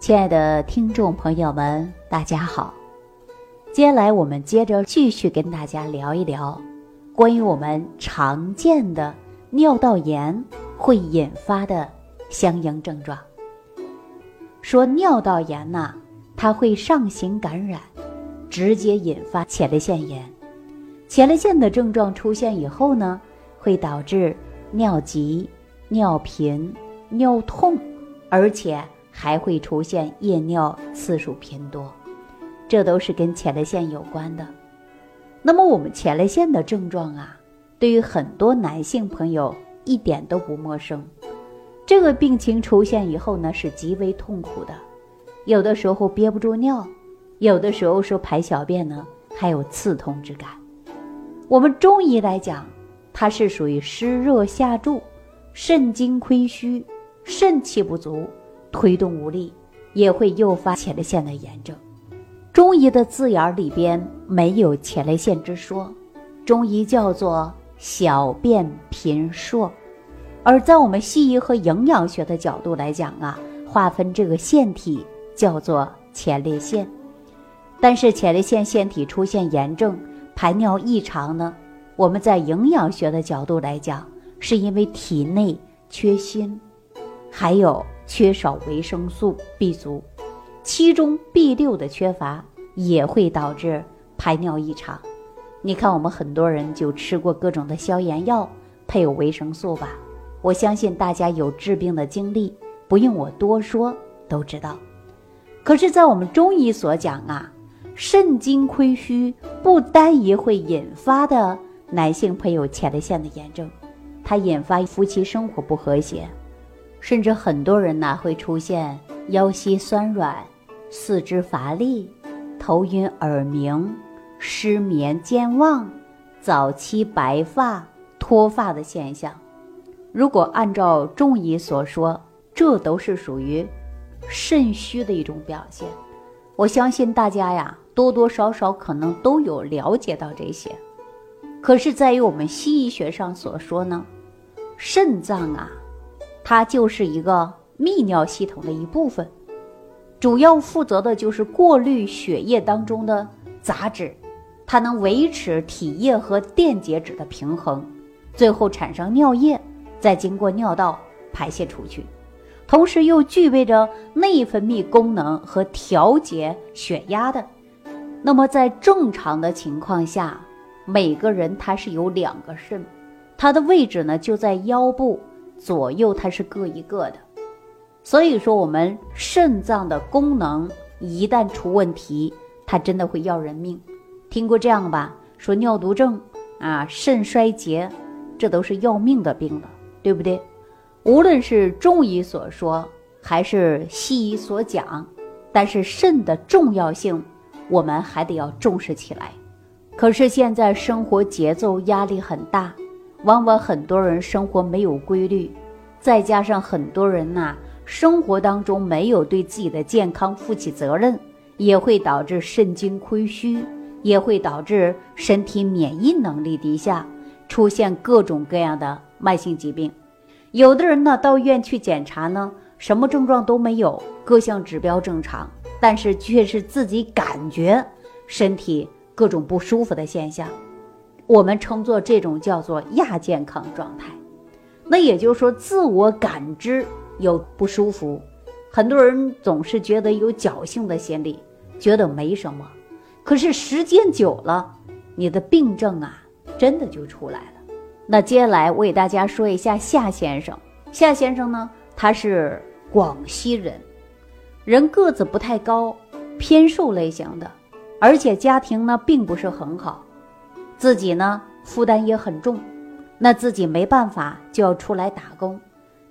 亲爱的听众朋友们，大家好。接下来我们接着继续跟大家聊一聊关于我们常见的尿道炎会引发的相应症状。说尿道炎呢，它会上行感染，直接引发前列腺炎。前列腺的症状出现以后呢，会导致尿急、尿频、尿痛，而且还会出现夜尿次数偏多，这都是跟前列腺有关的。那么我们前列腺的症状啊，对于很多男性朋友一点都不陌生。这个病情出现以后呢，是极为痛苦的，有的时候憋不住尿，有的时候说排小便呢还有刺痛之感。我们中医来讲，它是属于湿热下注，肾精亏虚，肾气不足，推动无力，也会诱发前列腺的炎症。中医的字眼里边没有前列腺之说，中医叫做小便频数。而在我们西医和营养学的角度来讲啊，划分这个腺体叫做前列腺。但是前列腺腺体出现炎症。排尿异常呢？我们在营养学的角度来讲，是因为体内缺锌，还有缺少维生素 B 族，其中 B 六的缺乏也会导致排尿异常。你看，我们很多人就吃过各种的消炎药，配有维生素吧？我相信大家有治病的经历，不用我多说都知道。可是，在我们中医所讲啊。肾精亏虚不单一会引发的男性配有前列腺的炎症，它引发夫妻生活不和谐，甚至很多人呢会出现腰膝酸软、四肢乏力、头晕耳鸣、失眠健忘、早期白发脱发的现象。如果按照中医所说，这都是属于肾虚的一种表现。我相信大家呀。多多少少可能都有了解到这些，可是，在于我们西医学上所说呢，肾脏啊，它就是一个泌尿系统的一部分，主要负责的就是过滤血液当中的杂质，它能维持体液和电解质的平衡，最后产生尿液，再经过尿道排泄出去，同时又具备着内分泌功能和调节血压的。那么在正常的情况下，每个人他是有两个肾，它的位置呢就在腰部左右，它是各一个的。所以说，我们肾脏的功能一旦出问题，它真的会要人命。听过这样吧？说尿毒症啊，肾衰竭，这都是要命的病了，对不对？无论是中医所说，还是西医所讲，但是肾的重要性。我们还得要重视起来。可是现在生活节奏压力很大，往往很多人生活没有规律，再加上很多人呐，生活当中没有对自己的健康负起责任，也会导致肾精亏虚，也会导致身体免疫能力低下，出现各种各样的慢性疾病。有的人呢，到医院去检查呢，什么症状都没有，各项指标正常。但是却是自己感觉身体各种不舒服的现象，我们称作这种叫做亚健康状态。那也就是说，自我感知有不舒服，很多人总是觉得有侥幸的心理，觉得没什么。可是时间久了，你的病症啊，真的就出来了。那接下来我给大家说一下夏先生。夏先生呢，他是广西人。人个子不太高，偏瘦类型的，而且家庭呢并不是很好，自己呢负担也很重，那自己没办法就要出来打工，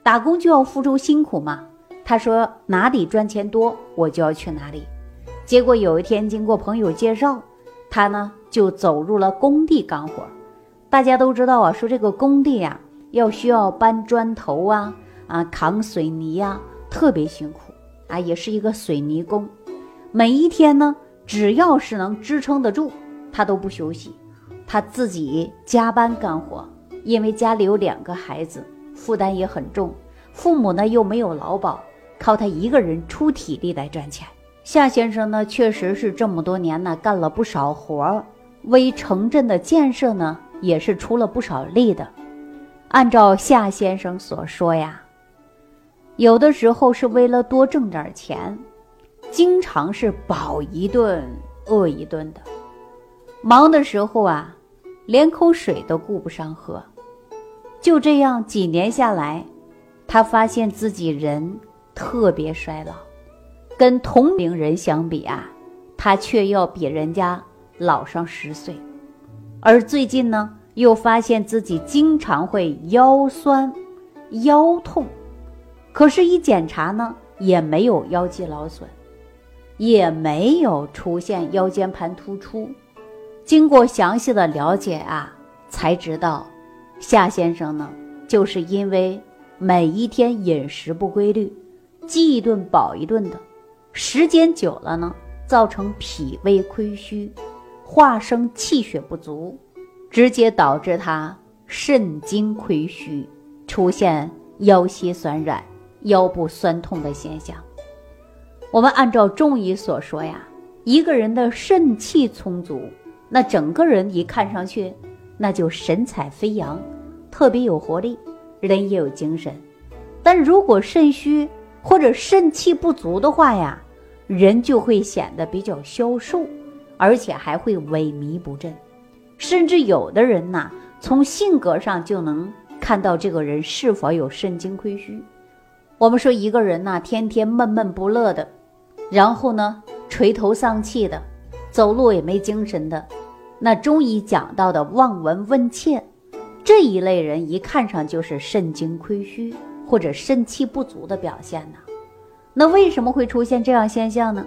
打工就要付出辛苦嘛。他说哪里赚钱多，我就要去哪里。结果有一天经过朋友介绍，他呢就走入了工地干活。大家都知道啊，说这个工地呀要需要搬砖头啊啊扛水泥呀，特别辛苦。啊，也是一个水泥工，每一天呢，只要是能支撑得住，他都不休息，他自己加班干活，因为家里有两个孩子，负担也很重，父母呢又没有劳保，靠他一个人出体力来赚钱。夏先生呢，确实是这么多年呢干了不少活儿，为城镇的建设呢也是出了不少力的。按照夏先生所说呀，有的时候是为了多挣点钱，经常是饱一顿饿一顿的。忙的时候啊，连口水都顾不上喝。就这样几年下来，他发现自己人特别衰老。跟同龄人相比啊，他却要比人家老上十岁，而最近呢，又发现自己经常会腰酸、腰痛，可是，一检查呢，也没有腰肌劳损，也没有出现腰间盘突出。经过详细的了解啊，才知道，夏先生呢，就是因为每一天饮食不规律，饥一顿饱一顿的。时间久了呢，造成脾胃亏虚，化生气血不足，直接导致他肾精亏虚，出现腰膝酸软、腰部酸痛的现象。我们按照中医所说呀，一个人的肾气充足，那整个人一看上去，那就神采飞扬，特别有活力，人也有精神。但如果肾虚或者肾气不足的话呀，人就会显得比较消瘦，而且还会萎靡不振，甚至有的人呐，从性格上就能看到这个人是否有肾精亏虚。我们说一个人呐，天天闷闷不乐的，然后呢垂头丧气的，走路也没精神的，那中医讲到的望闻问切这一类人，一看上就是肾精亏虚或者肾气不足的表现呢。那为什么会出现这样现象呢？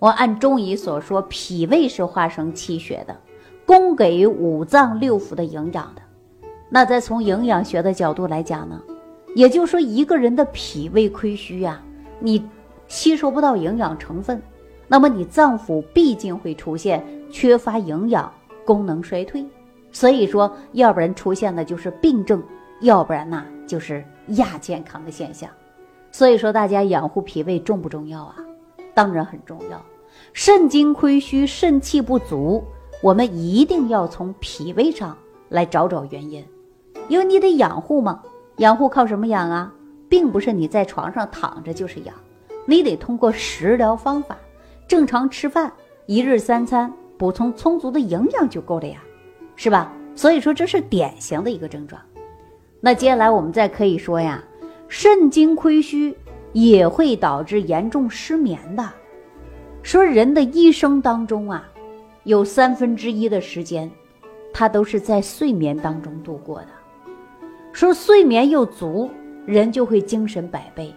我按中医所说，脾胃是化生气血的，供给五脏六腑的营养的。那再从营养学的角度来讲呢，也就是说，一个人的脾胃亏虚呀，你吸收不到营养成分，那么你脏腑毕竟会出现缺乏营养、功能衰退。所以说，要不然出现的就是病症，要不然呢就是亚健康的现象。所以说，大家养护脾胃重不重要啊？当然很重要。肾精亏虚、肾气不足，我们一定要从脾胃上来找找原因，因为你得养护嘛。养护靠什么养啊？并不是你在床上躺着就是养，你得通过食疗方法，正常吃饭，一日三餐，补充充足的营养就够了呀，是吧？所以说这是典型的一个症状。那接下来我们再可以说呀。肾精亏虚也会导致严重失眠的。说人的一生当中啊，有三分之一的时间，他都是在睡眠当中度过的。说睡眠又足，人就会精神百倍。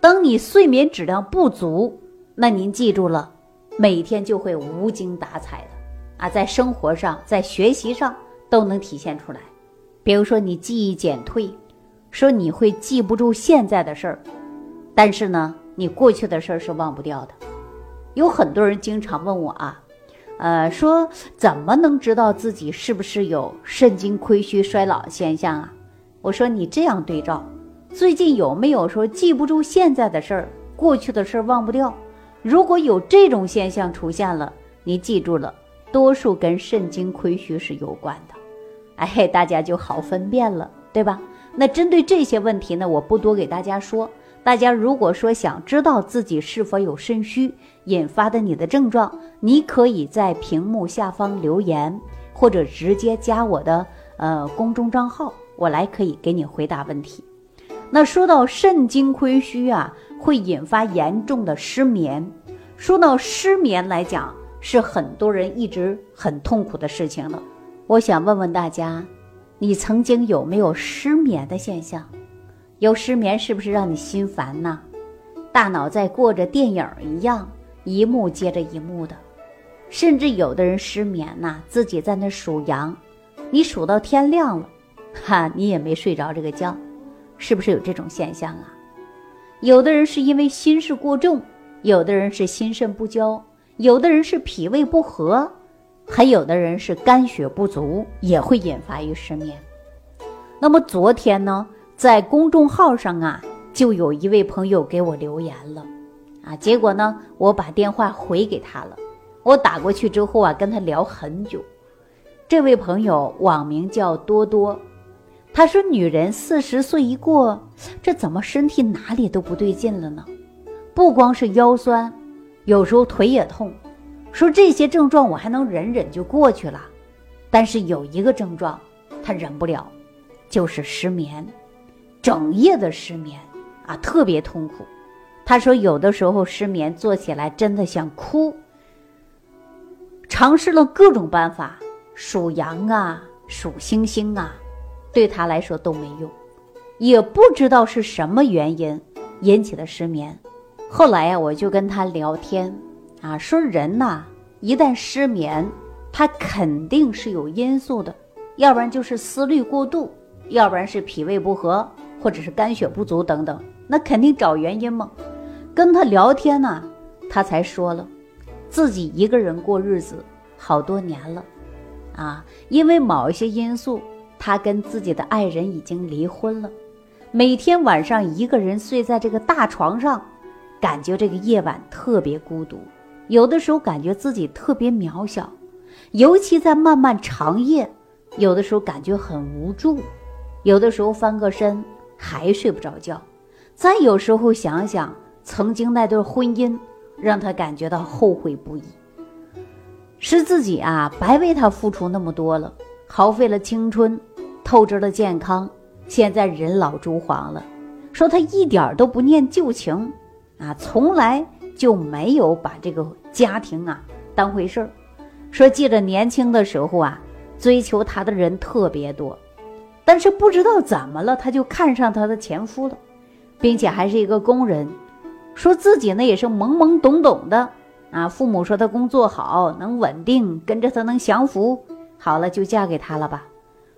当你睡眠质量不足，那您记住了，每天就会无精打采的啊，在生活上、在学习上都能体现出来。比如说你记忆减退。说你会记不住现在的事儿，但是呢，你过去的事儿是忘不掉的。有很多人经常问我啊，呃，说怎么能知道自己是不是有肾精亏虚衰老现象啊？我说你这样对照，最近有没有说记不住现在的事儿，过去的事儿忘不掉？如果有这种现象出现了，你记住了，多数跟肾精亏虚是有关的。哎，大家就好分辨了，对吧？那针对这些问题呢，我不多给大家说。大家如果说想知道自己是否有肾虚引发的你的症状，你可以在屏幕下方留言，或者直接加我的呃公众账号，我来可以给你回答问题。那说到肾精亏虚啊，会引发严重的失眠。说到失眠来讲，是很多人一直很痛苦的事情了。我想问问大家。你曾经有没有失眠的现象？有失眠是不是让你心烦呢？大脑在过着电影一样，一幕接着一幕的。甚至有的人失眠呐，自己在那数羊，你数到天亮了，哈，你也没睡着这个觉，是不是有这种现象啊？有的人是因为心事过重，有的人是心肾不交，有的人是脾胃不和。还有的人是肝血不足，也会引发于失眠。那么昨天呢，在公众号上啊，就有一位朋友给我留言了，啊，结果呢，我把电话回给他了。我打过去之后啊，跟他聊很久。这位朋友网名叫多多，他说：“女人四十岁一过，这怎么身体哪里都不对劲了呢？不光是腰酸，有时候腿也痛。说这些症状我还能忍忍就过去了，但是有一个症状他忍不了，就是失眠，整夜的失眠啊，特别痛苦。他说有的时候失眠，坐起来真的想哭。”尝试了各种办法，数羊啊，数星星啊，对他来说都没用，也不知道是什么原因引起的失眠。后来呀，我就跟他聊天，啊，说人呐，一旦失眠，他肯定是有因素的，要不然就是思虑过度，要不然是脾胃不和，或者是肝血不足等等，那肯定找原因嘛。跟他聊天呢，他才说了。自己一个人过日子好多年了，啊，因为某一些因素，他跟自己的爱人已经离婚了。每天晚上一个人睡在这个大床上，感觉这个夜晚特别孤独，有的时候感觉自己特别渺小，尤其在漫漫长夜，有的时候感觉很无助，有的时候翻个身还睡不着觉。再有时候想想曾经那段婚姻。让他感觉到后悔不已，是自己啊，白为他付出那么多了，耗费了青春，透支了健康，现在人老珠黄了。说他一点都不念旧情，啊，从来就没有把这个家庭啊当回事儿。说记得年轻的时候啊，追求他的人特别多，但是不知道怎么了，他就看上他的前夫了，并且还是一个工人。说自己呢也是懵懵懂懂的啊，父母说他工作好，能稳定，跟着他能享福，好了就嫁给他了吧。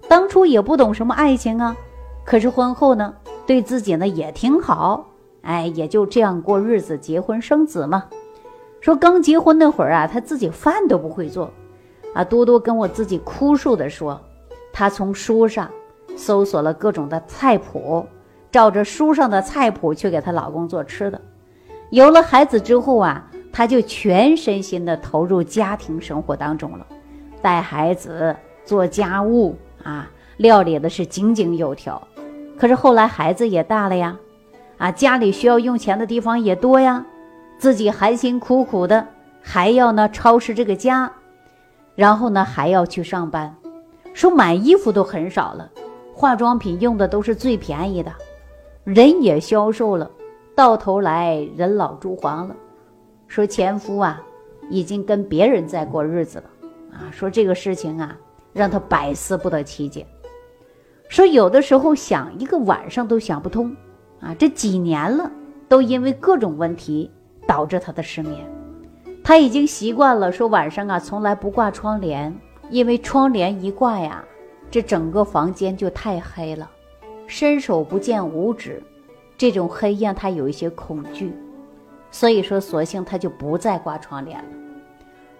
当初也不懂什么爱情啊，可是婚后呢，对自己呢也挺好，哎，也就这样过日子，结婚生子嘛。说刚结婚那会儿啊，他自己饭都不会做，啊，多多跟我自己哭诉的说，他从书上搜索了各种的菜谱，照着书上的菜谱去给她老公做吃的。有了孩子之后啊，她就全身心的投入家庭生活当中了，带孩子、做家务啊，料理的是井井有条。可是后来孩子也大了呀，啊，家里需要用钱的地方也多呀，自己含辛苦苦的还要呢操持这个家，然后呢还要去上班，说买衣服都很少了，化妆品用的都是最便宜的，人也消瘦了。到头来人老珠黄了，说前夫啊，已经跟别人在过日子了啊。说这个事情啊，让他百思不得其解。说有的时候想一个晚上都想不通啊。这几年了，都因为各种问题导致他的失眠。他已经习惯了说晚上啊从来不挂窗帘，因为窗帘一挂呀，这整个房间就太黑了，伸手不见五指。这种黑让他有一些恐惧，所以说，索性他就不再挂窗帘了。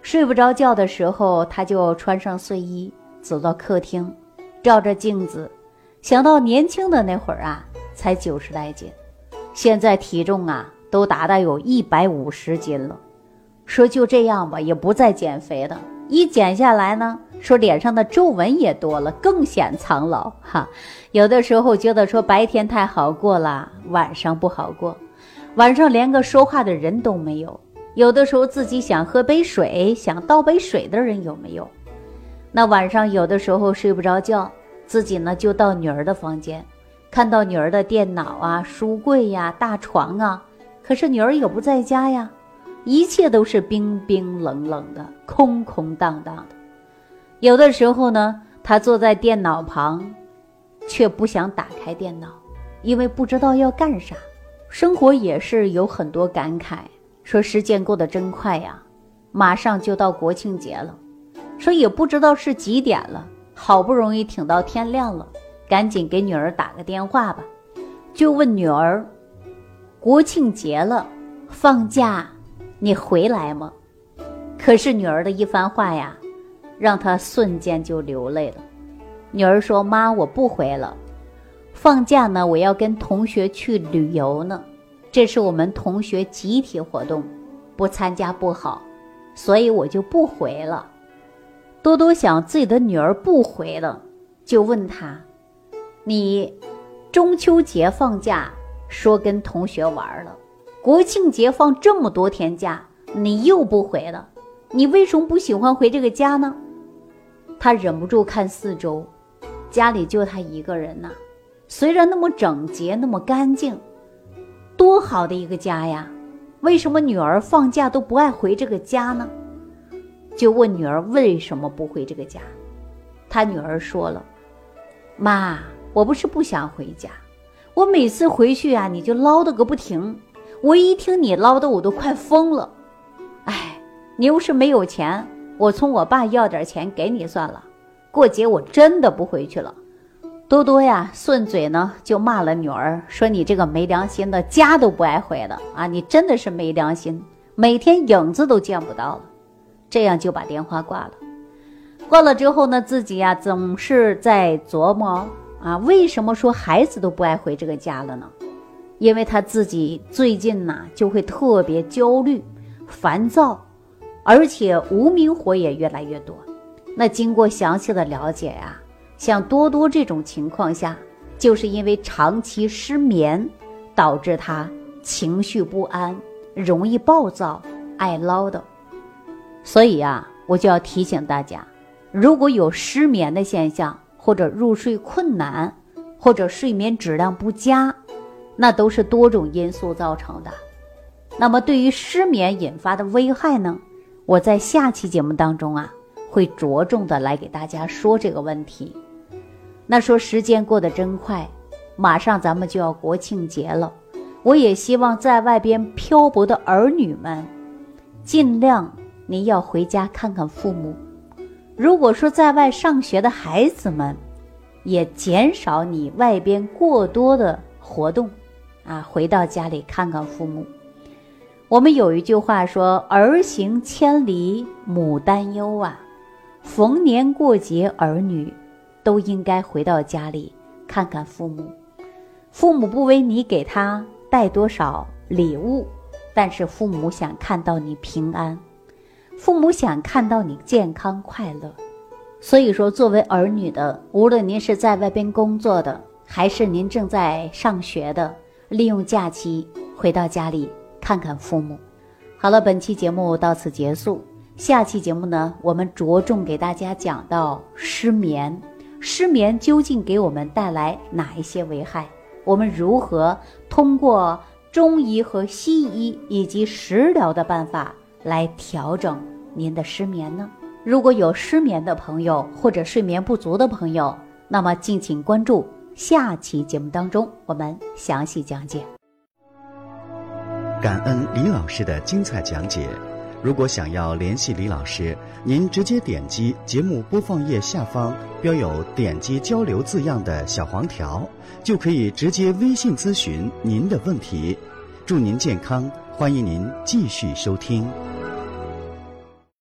睡不着觉的时候，他就穿上睡衣，走到客厅，照着镜子，想到年轻的那会儿啊，才九十来斤，现在体重啊都达到有一百五十斤了。说就这样吧，也不再减肥了。一减下来呢，说脸上的皱纹也多了，更显苍老哈。有的时候觉得说白天太好过了，晚上不好过，晚上连个说话的人都没有。有的时候自己想喝杯水，想倒杯水的人有没有？那晚上有的时候睡不着觉，自己呢就到女儿的房间，看到女儿的电脑啊、书柜呀、大床啊，可是女儿也不在家呀。一切都是冰冰冷冷的，空空荡荡的。有的时候呢，他坐在电脑旁，却不想打开电脑，因为不知道要干啥。生活也是有很多感慨，说时间过得真快呀，马上就到国庆节了。说也不知道是几点了，好不容易挺到天亮了，赶紧给女儿打个电话吧，就问女儿：国庆节了，放假。你回来吗？可是女儿的一番话呀，让他瞬间就流泪了。女儿说：“妈，我不回了。放假呢，我要跟同学去旅游呢，这是我们同学集体活动，不参加不好，所以我就不回了。多多想自己的女儿不回了，就问他：“你中秋节放假说跟同学玩了，国庆节放这么多天假，你又不回了，你为什么不喜欢回这个家呢？”他忍不住看四周，家里就他一个人呐。虽然那么整洁，那么干净，多好的一个家呀！为什么女儿放假都不爱回这个家呢？就问女儿为什么不回这个家。他女儿说了：“妈，我不是不想回家，我每次回去啊，你就唠叨个不停。我一听你唠叨，我都快疯了。哎，你要是没有钱，我从我爸要点钱给你算了。过节我真的不回去了。”多多呀，顺嘴呢就骂了女儿，说你这个没良心的，家都不爱回的啊！你真的是没良心，每天影子都见不到了。这样就把电话挂了。挂了之后呢，自己呀总是在琢磨啊，为什么说孩子都不爱回这个家了呢？因为他自己最近呐就会特别焦虑、烦躁，而且无名火也越来越多。那经过详细的了解呀。像多多这种情况下，就是因为长期失眠，导致他情绪不安，容易暴躁，爱唠叨。所以啊，我就要提醒大家，如果有失眠的现象，或者入睡困难，或者睡眠质量不佳，那都是多种因素造成的。那么，对于失眠引发的危害呢，我在下期节目当中啊，会着重的来给大家说这个问题。那说时间过得真快，马上咱们就要国庆节了。我也希望在外边漂泊的儿女们，尽量你要回家看看父母。如果说在外上学的孩子们，也减少你外边过多的活动，啊，回到家里看看父母。我们有一句话说：“儿行千里母担忧啊，逢年过节儿女。”都应该回到家里看看父母，父母不为你给他带多少礼物，但是父母想看到你平安，父母想看到你健康快乐。所以说，作为儿女的，无论您是在外边工作的，还是您正在上学的，利用假期回到家里看看父母。好了，本期节目到此结束，下期节目呢，我们着重给大家讲到失眠。失眠究竟给我们带来哪一些危害？我们如何通过中医和西医以及食疗的办法来调整您的失眠呢？如果有失眠的朋友或者睡眠不足的朋友，那么敬请关注下期节目当中，我们详细讲解。感恩李老师的精彩讲解。如果想要联系李老师，您直接点击节目播放页下方标有“点击交流”字样的小黄条，就可以直接微信咨询您的问题。祝您健康，欢迎您继续收听。